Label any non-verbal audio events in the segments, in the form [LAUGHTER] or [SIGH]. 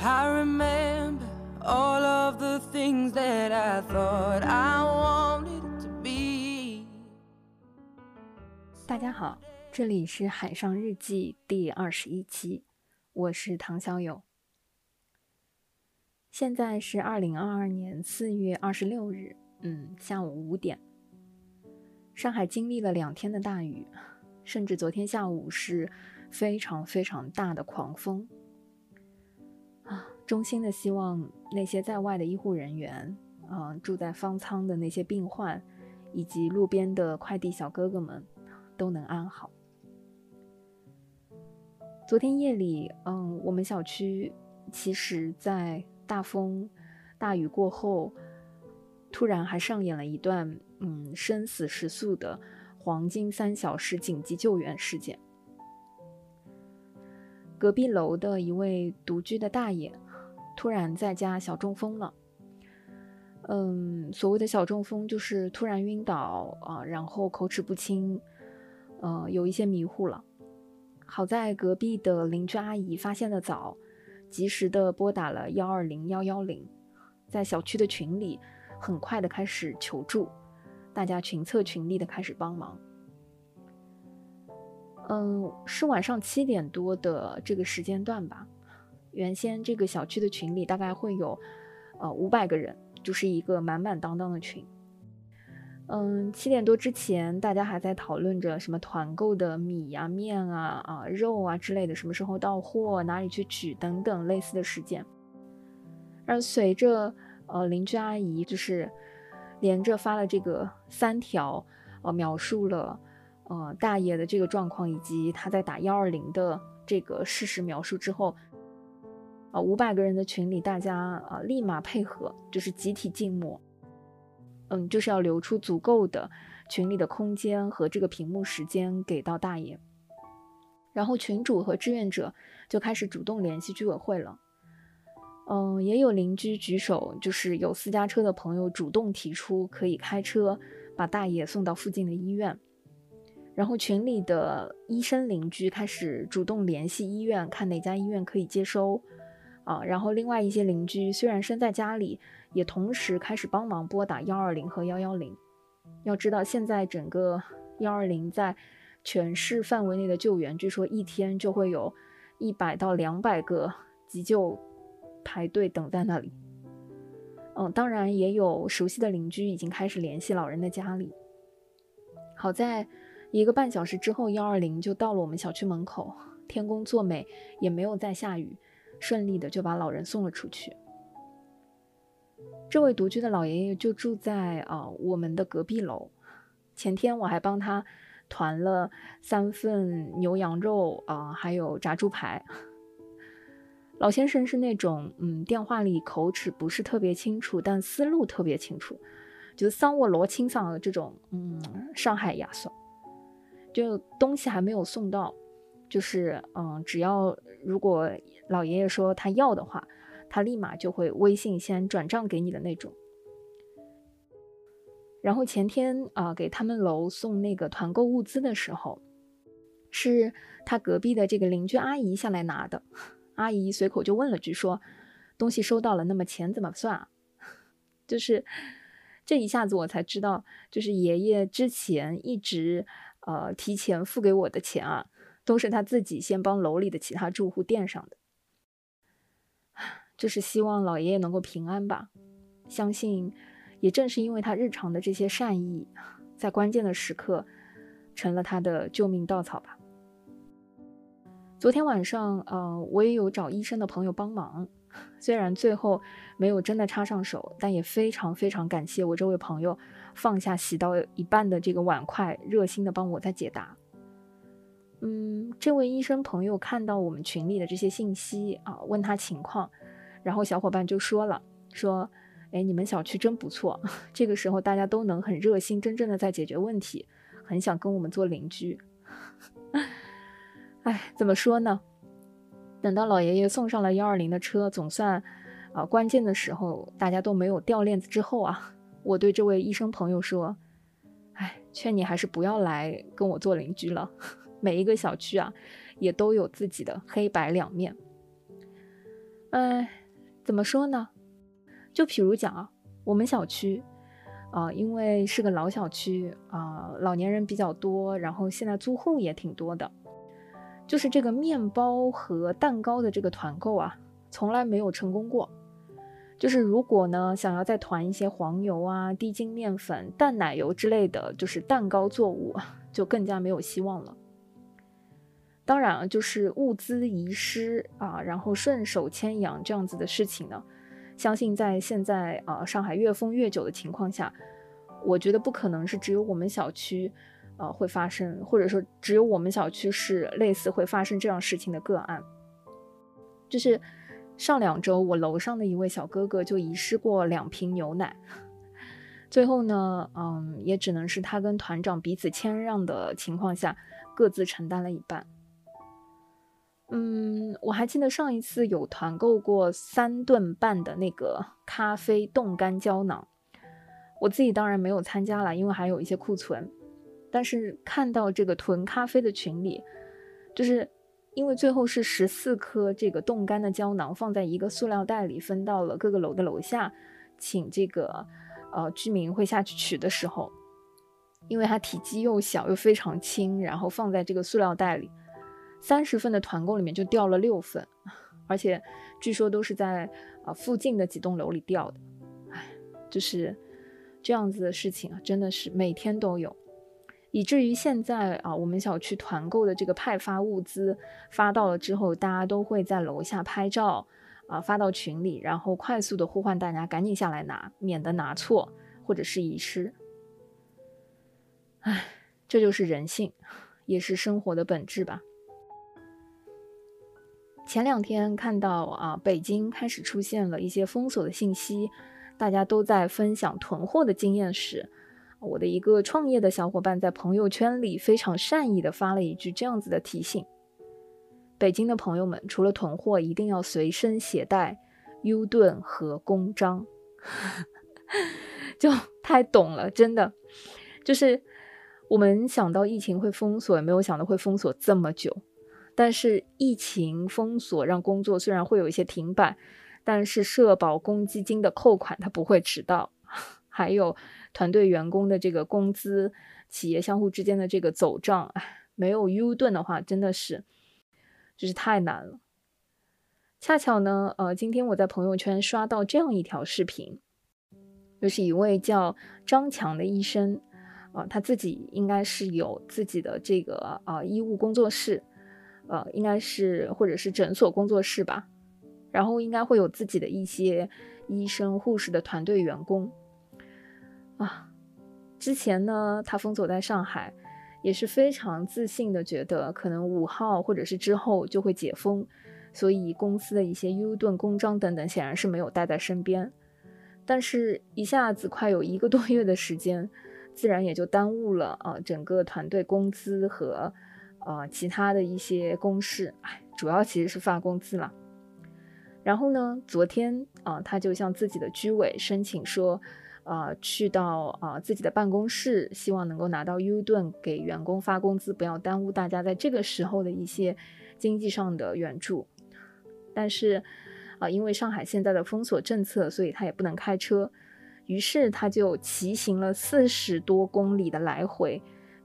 I remember all of the things that I thought I wanted to be. 大家好，这里是海上日记第二十一期，我是唐小友。现在是二零二二年四月二十六日，嗯，下午五点。上海经历了两天的大雨，甚至昨天下午是非常非常大的狂风。衷心的希望那些在外的医护人员，嗯，住在方舱的那些病患，以及路边的快递小哥哥们，都能安好。昨天夜里，嗯，我们小区其实，在大风、大雨过后，突然还上演了一段。嗯，生死时速的黄金三小时紧急救援事件。隔壁楼的一位独居的大爷，突然在家小中风了。嗯，所谓的小中风就是突然晕倒啊，然后口齿不清，呃，有一些迷糊了。好在隔壁的邻居阿姨发现的早，及时的拨打了幺二零幺幺零，在小区的群里很快的开始求助。大家群策群力的开始帮忙。嗯，是晚上七点多的这个时间段吧。原先这个小区的群里大概会有呃五百个人，就是一个满满当当的群。嗯，七点多之前，大家还在讨论着什么团购的米呀、面啊、啊肉啊之类的，什么时候到货、哪里去取等等类似的事件。而随着呃邻居阿姨就是。连着发了这个三条，呃，描述了，呃，大爷的这个状况以及他在打幺二零的这个事实描述之后，啊，五百个人的群里，大家啊立马配合，就是集体静默，嗯，就是要留出足够的群里的空间和这个屏幕时间给到大爷，然后群主和志愿者就开始主动联系居委会了。嗯，也有邻居举手，就是有私家车的朋友主动提出可以开车把大爷送到附近的医院，然后群里的医生邻居开始主动联系医院，看哪家医院可以接收啊。然后另外一些邻居虽然身在家里，也同时开始帮忙拨打幺二零和幺幺零。要知道，现在整个幺二零在全市范围内的救援，据说一天就会有一百到两百个急救。排队等在那里，嗯，当然也有熟悉的邻居已经开始联系老人的家里。好在一个半小时之后，幺二零就到了我们小区门口，天公作美，也没有再下雨，顺利的就把老人送了出去。这位独居的老爷爷就住在啊我们的隔壁楼，前天我还帮他团了三份牛羊肉啊，还有炸猪排。老先生是那种，嗯，电话里口齿不是特别清楚，但思路特别清楚，就是桑沃罗清嗓的这种，嗯，上海亚索，就东西还没有送到，就是，嗯，只要如果老爷爷说他要的话，他立马就会微信先转账给你的那种。然后前天啊，给他们楼送那个团购物资的时候，是他隔壁的这个邻居阿姨下来拿的。阿姨随口就问了句：“说东西收到了，那么钱怎么算啊？” [LAUGHS] 就是这一下子我才知道，就是爷爷之前一直呃提前付给我的钱啊，都是他自己先帮楼里的其他住户垫上的。就是希望老爷爷能够平安吧。相信也正是因为他日常的这些善意，在关键的时刻成了他的救命稻草吧。昨天晚上，呃，我也有找医生的朋友帮忙，虽然最后没有真的插上手，但也非常非常感谢我这位朋友放下洗到一半的这个碗筷，热心的帮我在解答。嗯，这位医生朋友看到我们群里的这些信息啊，问他情况，然后小伙伴就说了，说，哎，你们小区真不错，这个时候大家都能很热心，真正的在解决问题，很想跟我们做邻居。[LAUGHS] 哎，怎么说呢？等到老爷爷送上了幺二零的车，总算，啊，关键的时候大家都没有掉链子之后啊，我对这位医生朋友说：“哎，劝你还是不要来跟我做邻居了。每一个小区啊，也都有自己的黑白两面。”哎，怎么说呢？就比如讲啊，我们小区，啊，因为是个老小区啊，老年人比较多，然后现在租户也挺多的，就是这个面包和蛋糕的这个团购啊，从来没有成功过。就是如果呢，想要再团一些黄油啊、低筋面粉、淡奶油之类的，就是蛋糕作物，[LAUGHS] 就更加没有希望了。当然啊，就是物资遗失啊，然后顺手牵羊这样子的事情呢，相信在现在啊上海越封越久的情况下，我觉得不可能是只有我们小区呃会发生，或者说只有我们小区是类似会发生这样事情的个案，就是。上两周，我楼上的一位小哥哥就遗失过两瓶牛奶，[LAUGHS] 最后呢，嗯，也只能是他跟团长彼此谦让的情况下，各自承担了一半。嗯，我还记得上一次有团购过三顿半的那个咖啡冻干胶囊，我自己当然没有参加了，因为还有一些库存。但是看到这个囤咖啡的群里，就是。因为最后是十四颗这个冻干的胶囊放在一个塑料袋里分到了各个楼的楼下，请这个呃居民会下去取的时候，因为它体积又小又非常轻，然后放在这个塑料袋里，三十份的团购里面就掉了六份，而且据说都是在啊附近的几栋楼里掉的，唉，就是这样子的事情啊，真的是每天都有。以至于现在啊，我们小区团购的这个派发物资发到了之后，大家都会在楼下拍照啊，发到群里，然后快速的呼唤大家赶紧下来拿，免得拿错或者是遗失。唉，这就是人性，也是生活的本质吧。前两天看到啊，北京开始出现了一些封锁的信息，大家都在分享囤货的经验时。我的一个创业的小伙伴在朋友圈里非常善意的发了一句这样子的提醒：北京的朋友们，除了囤货，一定要随身携带 U 盾和公章。[LAUGHS] 就太懂了，真的，就是我们想到疫情会封锁，也没有想到会封锁这么久。但是疫情封锁让工作虽然会有一些停摆，但是社保公积金的扣款它不会迟到，[LAUGHS] 还有。团队员工的这个工资，企业相互之间的这个走账，没有 U 盾的话，真的是就是太难了。恰巧呢，呃，今天我在朋友圈刷到这样一条视频，就是一位叫张强的医生，啊，他自己应该是有自己的这个啊医务工作室，呃，应该是或者是诊所工作室吧，然后应该会有自己的一些医生护士的团队员工。啊，之前呢，他封锁在上海，也是非常自信的，觉得可能五号或者是之后就会解封，所以公司的一些 U 盾公章等等，显然是没有带在身边。但是，一下子快有一个多月的时间，自然也就耽误了啊，整个团队工资和呃其他的一些公事，哎，主要其实是发工资了。然后呢，昨天啊，他就向自己的居委申请说。啊，去到啊自己的办公室，希望能够拿到 U 盾给员工发工资，不要耽误大家在这个时候的一些经济上的援助。但是啊，因为上海现在的封锁政策，所以他也不能开车，于是他就骑行了四十多公里的来回，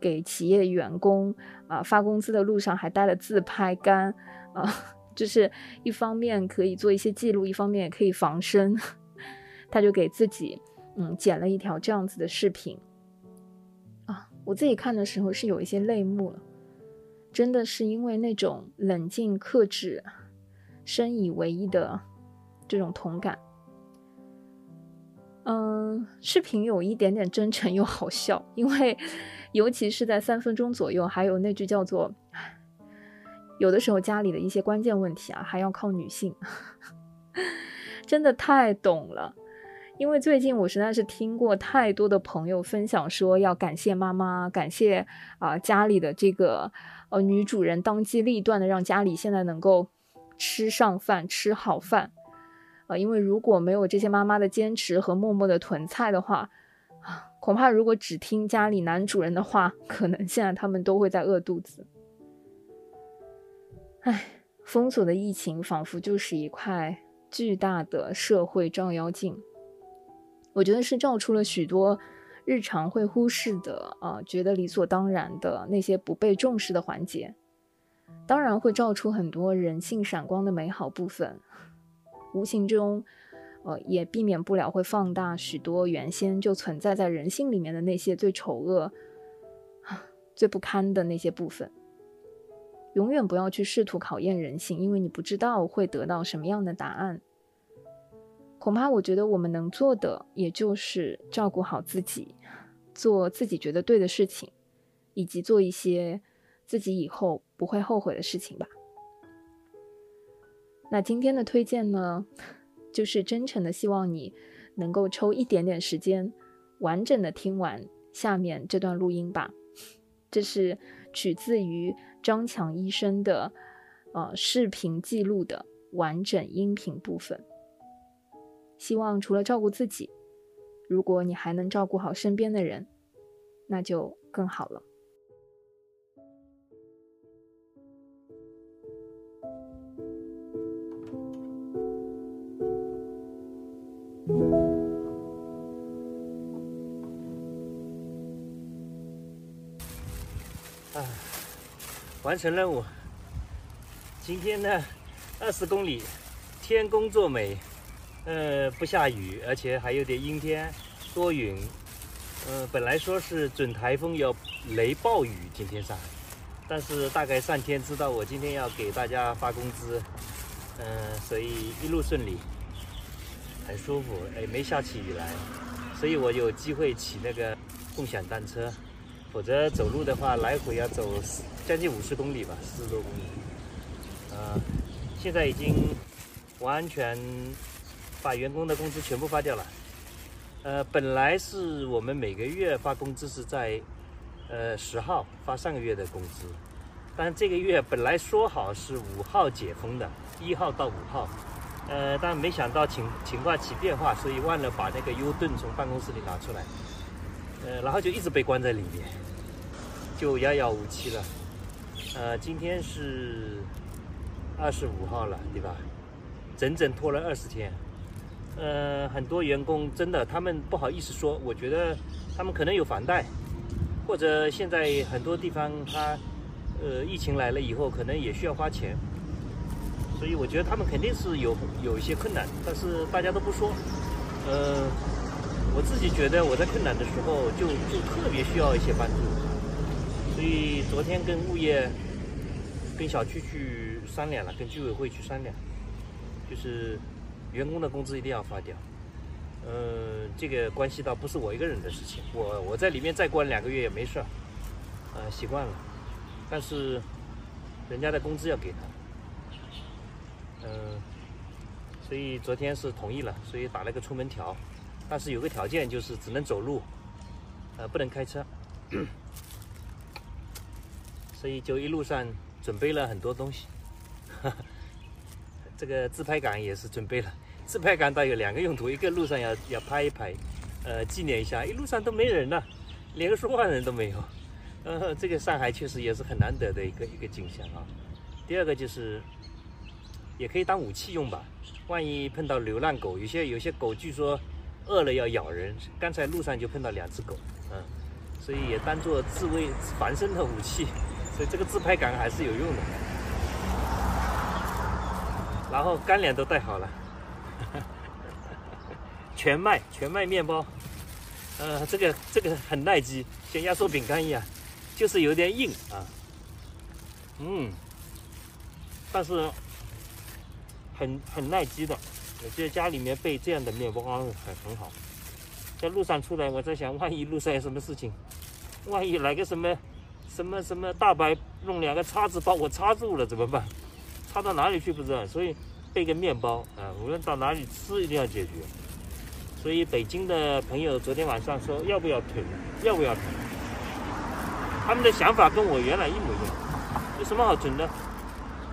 给企业员工啊发工资的路上还带了自拍杆啊，就是一方面可以做一些记录，一方面也可以防身，[LAUGHS] 他就给自己。嗯，剪了一条这样子的视频啊，我自己看的时候是有一些泪目了，真的是因为那种冷静克制、深以为意的这种同感。嗯，视频有一点点真诚又好笑，因为尤其是在三分钟左右，还有那句叫做“有的时候家里的一些关键问题啊，还要靠女性”，[LAUGHS] 真的太懂了。因为最近我实在是听过太多的朋友分享说要感谢妈妈，感谢啊家里的这个呃女主人当机立断的让家里现在能够吃上饭吃好饭，啊，因为如果没有这些妈妈的坚持和默默的囤菜的话，恐怕如果只听家里男主人的话，可能现在他们都会在饿肚子。唉，封锁的疫情仿佛就是一块巨大的社会照妖镜。我觉得是照出了许多日常会忽视的，啊，觉得理所当然的那些不被重视的环节。当然会照出很多人性闪光的美好部分，无形中，呃，也避免不了会放大许多原先就存在在人性里面的那些最丑恶、最不堪的那些部分。永远不要去试图考验人性，因为你不知道会得到什么样的答案。恐怕我觉得我们能做的，也就是照顾好自己，做自己觉得对的事情，以及做一些自己以后不会后悔的事情吧。那今天的推荐呢，就是真诚的希望你能够抽一点点时间，完整的听完下面这段录音吧。这是取自于张强医生的呃视频记录的完整音频部分。希望除了照顾自己，如果你还能照顾好身边的人，那就更好了。完成任务。今天呢，二十公里，天公作美。呃，不下雨，而且还有点阴天，多云。呃，本来说是准台风要雷暴雨，今天上，但是大概上天知道我今天要给大家发工资，嗯，所以一路顺利，很舒服，哎，没下起雨来，所以我有机会骑那个共享单车，否则走路的话来回要走将近五十公里吧，四十多公里。呃，现在已经完全。把员工的工资全部发掉了，呃，本来是我们每个月发工资是在，呃十号发上个月的工资，但这个月本来说好是五号解封的，一号到五号，呃，但没想到情情况起变化，所以忘了把那个 U 盾从办公室里拿出来，呃，然后就一直被关在里面，就遥遥无期了，呃，今天是二十五号了，对吧？整整拖了二十天。呃，很多员工真的，他们不好意思说。我觉得他们可能有房贷，或者现在很多地方他，呃，疫情来了以后，可能也需要花钱，所以我觉得他们肯定是有有一些困难，但是大家都不说。呃，我自己觉得我在困难的时候就就特别需要一些帮助，所以昨天跟物业、跟小区去商量了，跟居委会去商量，就是。员工的工资一定要发掉，呃，这个关系到不是我一个人的事情，我我在里面再关两个月也没事儿，呃，习惯了，但是人家的工资要给他，嗯，所以昨天是同意了，所以打了个出门条，但是有个条件就是只能走路，呃，不能开车，[COUGHS] 所以就一路上准备了很多东西。[LAUGHS] 这个自拍杆也是准备了，自拍杆倒有两个用途，一个路上要要拍一拍，呃，纪念一下，一路上都没人了，连个说话人都没有，呃，这个上海确实也是很难得的一个一个景象啊。第二个就是，也可以当武器用吧，万一碰到流浪狗，有些有些狗据说饿了要咬人，刚才路上就碰到两只狗，嗯，所以也当做自卫防身的武器，所以这个自拍杆还是有用的。然后干粮都带好了，[LAUGHS] 全麦全麦面包，呃，这个这个很耐饥，像压缩饼干一样，就是有点硬啊，嗯，但是很很耐饥的。我觉得家里面备这样的面包很很好。在路上出来，我在想，万一路上有什么事情，万一来个什么什么什么大白弄两个叉子把我插住了怎么办？插到哪里去不知道，所以备个面包啊，无论到哪里吃一定要解决。所以北京的朋友昨天晚上说要不要囤，要不要囤？他们的想法跟我原来一模一样。有什么好囤的？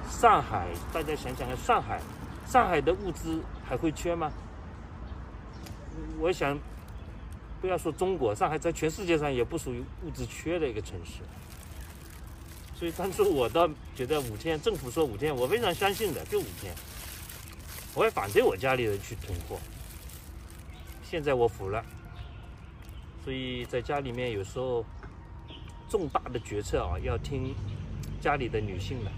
上海，大家想想看，上海，上海的物资还会缺吗？我想，不要说中国，上海在全世界上也不属于物资缺的一个城市。所以当初我倒觉得五天，政府说五天，我非常相信的，就五天。我还反对我家里人去囤货。现在我服了，所以在家里面有时候重大的决策啊，要听家里的女性的。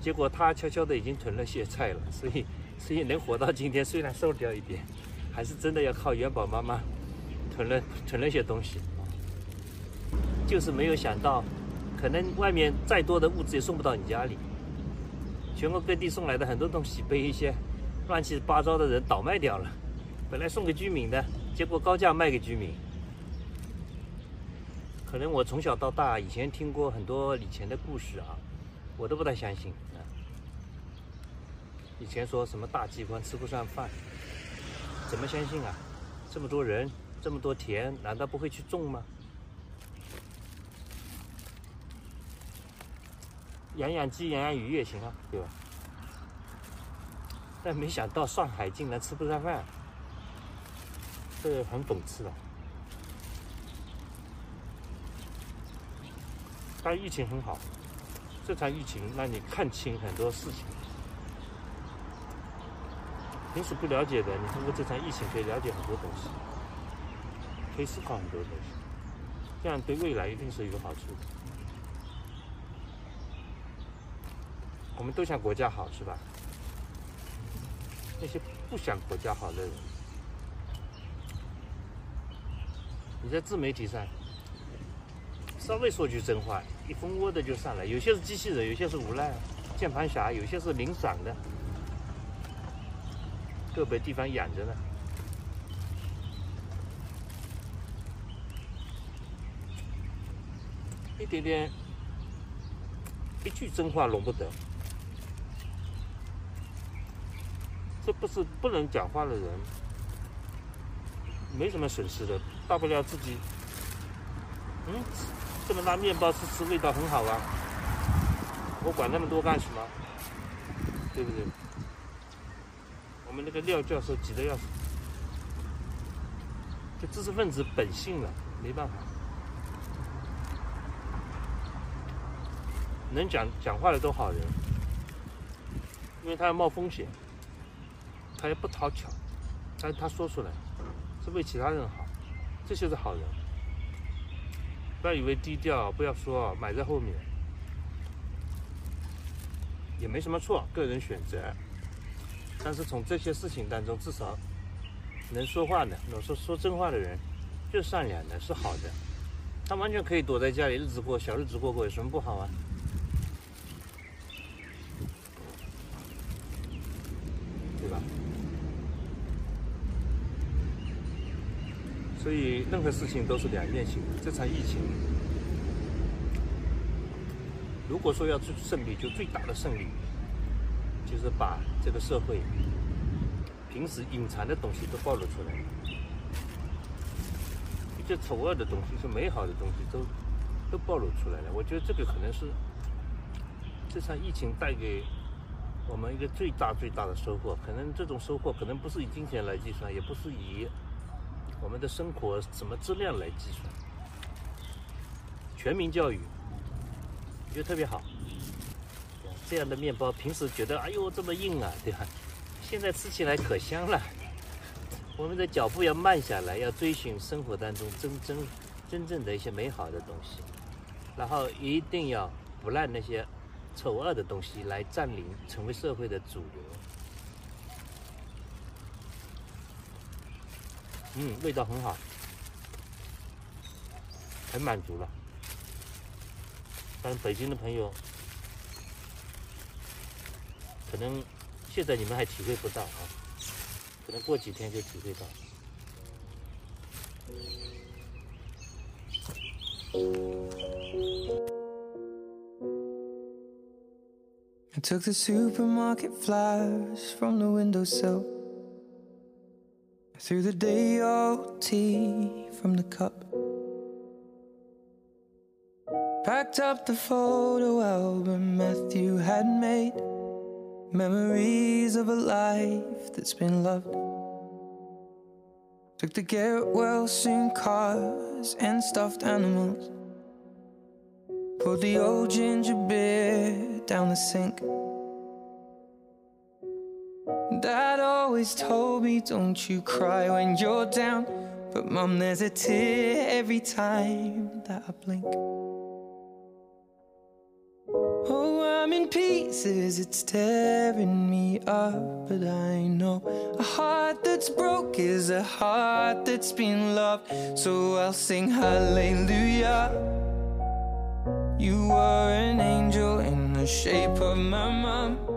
结果她悄悄的已经囤了些菜了，所以所以能活到今天，虽然瘦掉一点，还是真的要靠元宝妈妈囤了囤了些东西。就是没有想到，可能外面再多的物资也送不到你家里。全国各地送来的很多东西被一些乱七八糟的人倒卖掉了，本来送给居民的，结果高价卖给居民。可能我从小到大以前听过很多以前的故事啊，我都不太相信。以前说什么大饥荒吃不上饭，怎么相信啊？这么多人，这么多田，难道不会去种吗？养养鸡、养养鱼也行啊，对吧？但没想到上海竟然吃不上饭，这很讽刺的。但疫情很好，这场疫情让你看清很多事情。平时不了解的，你通过这场疫情可以了解很多东西，可以思考很多东西，这样对未来一定是有好处的。我们都想国家好，是吧？那些不想国家好的人，你在自媒体上稍微说句真话，一蜂窝的就上来。有些是机器人，有些是无赖键盘侠，有些是零散的，个别地方养着呢。一点点，一句真话容不得。这不是不能讲话的人，没什么损失的，大不了自己，嗯，这么大面包吃吃，味道很好啊，我管那么多干什么？对不对？我们那个廖教授急得要死，这知识分子本性了，没办法，能讲讲话的都好人，因为他要冒风险。他也不讨巧，但他说出来是为其他人好，这些是好人。不要以为低调，不要说埋在后面，也没什么错，个人选择。但是从这些事情当中，至少能说话的，能说说真话的人，就善良的，是好的。他完全可以躲在家里，日子过小日子过过，有什么不好啊？对吧所以任何事情都是两面性的。这场疫情，如果说要胜利，就最大的胜利，就是把这个社会平时隐藏的东西都暴露出来，一些丑恶的东西、是美好的东西都都暴露出来了。我觉得这个可能是这场疫情带给我们一个最大最大的收获。可能这种收获可能不是以金钱来计算，也不是以。我们的生活什么质量来计算？全民教育，我觉得特别好。这样的面包，平时觉得哎呦这么硬啊，对吧？现在吃起来可香了。我们的脚步要慢下来，要追寻生活当中真真真正的一些美好的东西，然后一定要不让那些丑恶的东西来占领，成为社会的主流。嗯，味道很好，很满足了。但北京的朋友，可能现在你们还体会不到啊，可能过几天就体会到。I took the supermarket flowers from the windowsill. through the day old tea from the cup. Packed up the photo album Matthew had made, memories of a life that's been loved. Took the get well soon cars and stuffed animals. Poured the old ginger beer down the sink. Dad always told me, don't you cry when you're down. But mum, there's a tear every time that I blink. Pieces, it's tearing me up. But I know a heart that's broke is a heart that's been loved. So I'll sing hallelujah. You were an angel in the shape of my mom.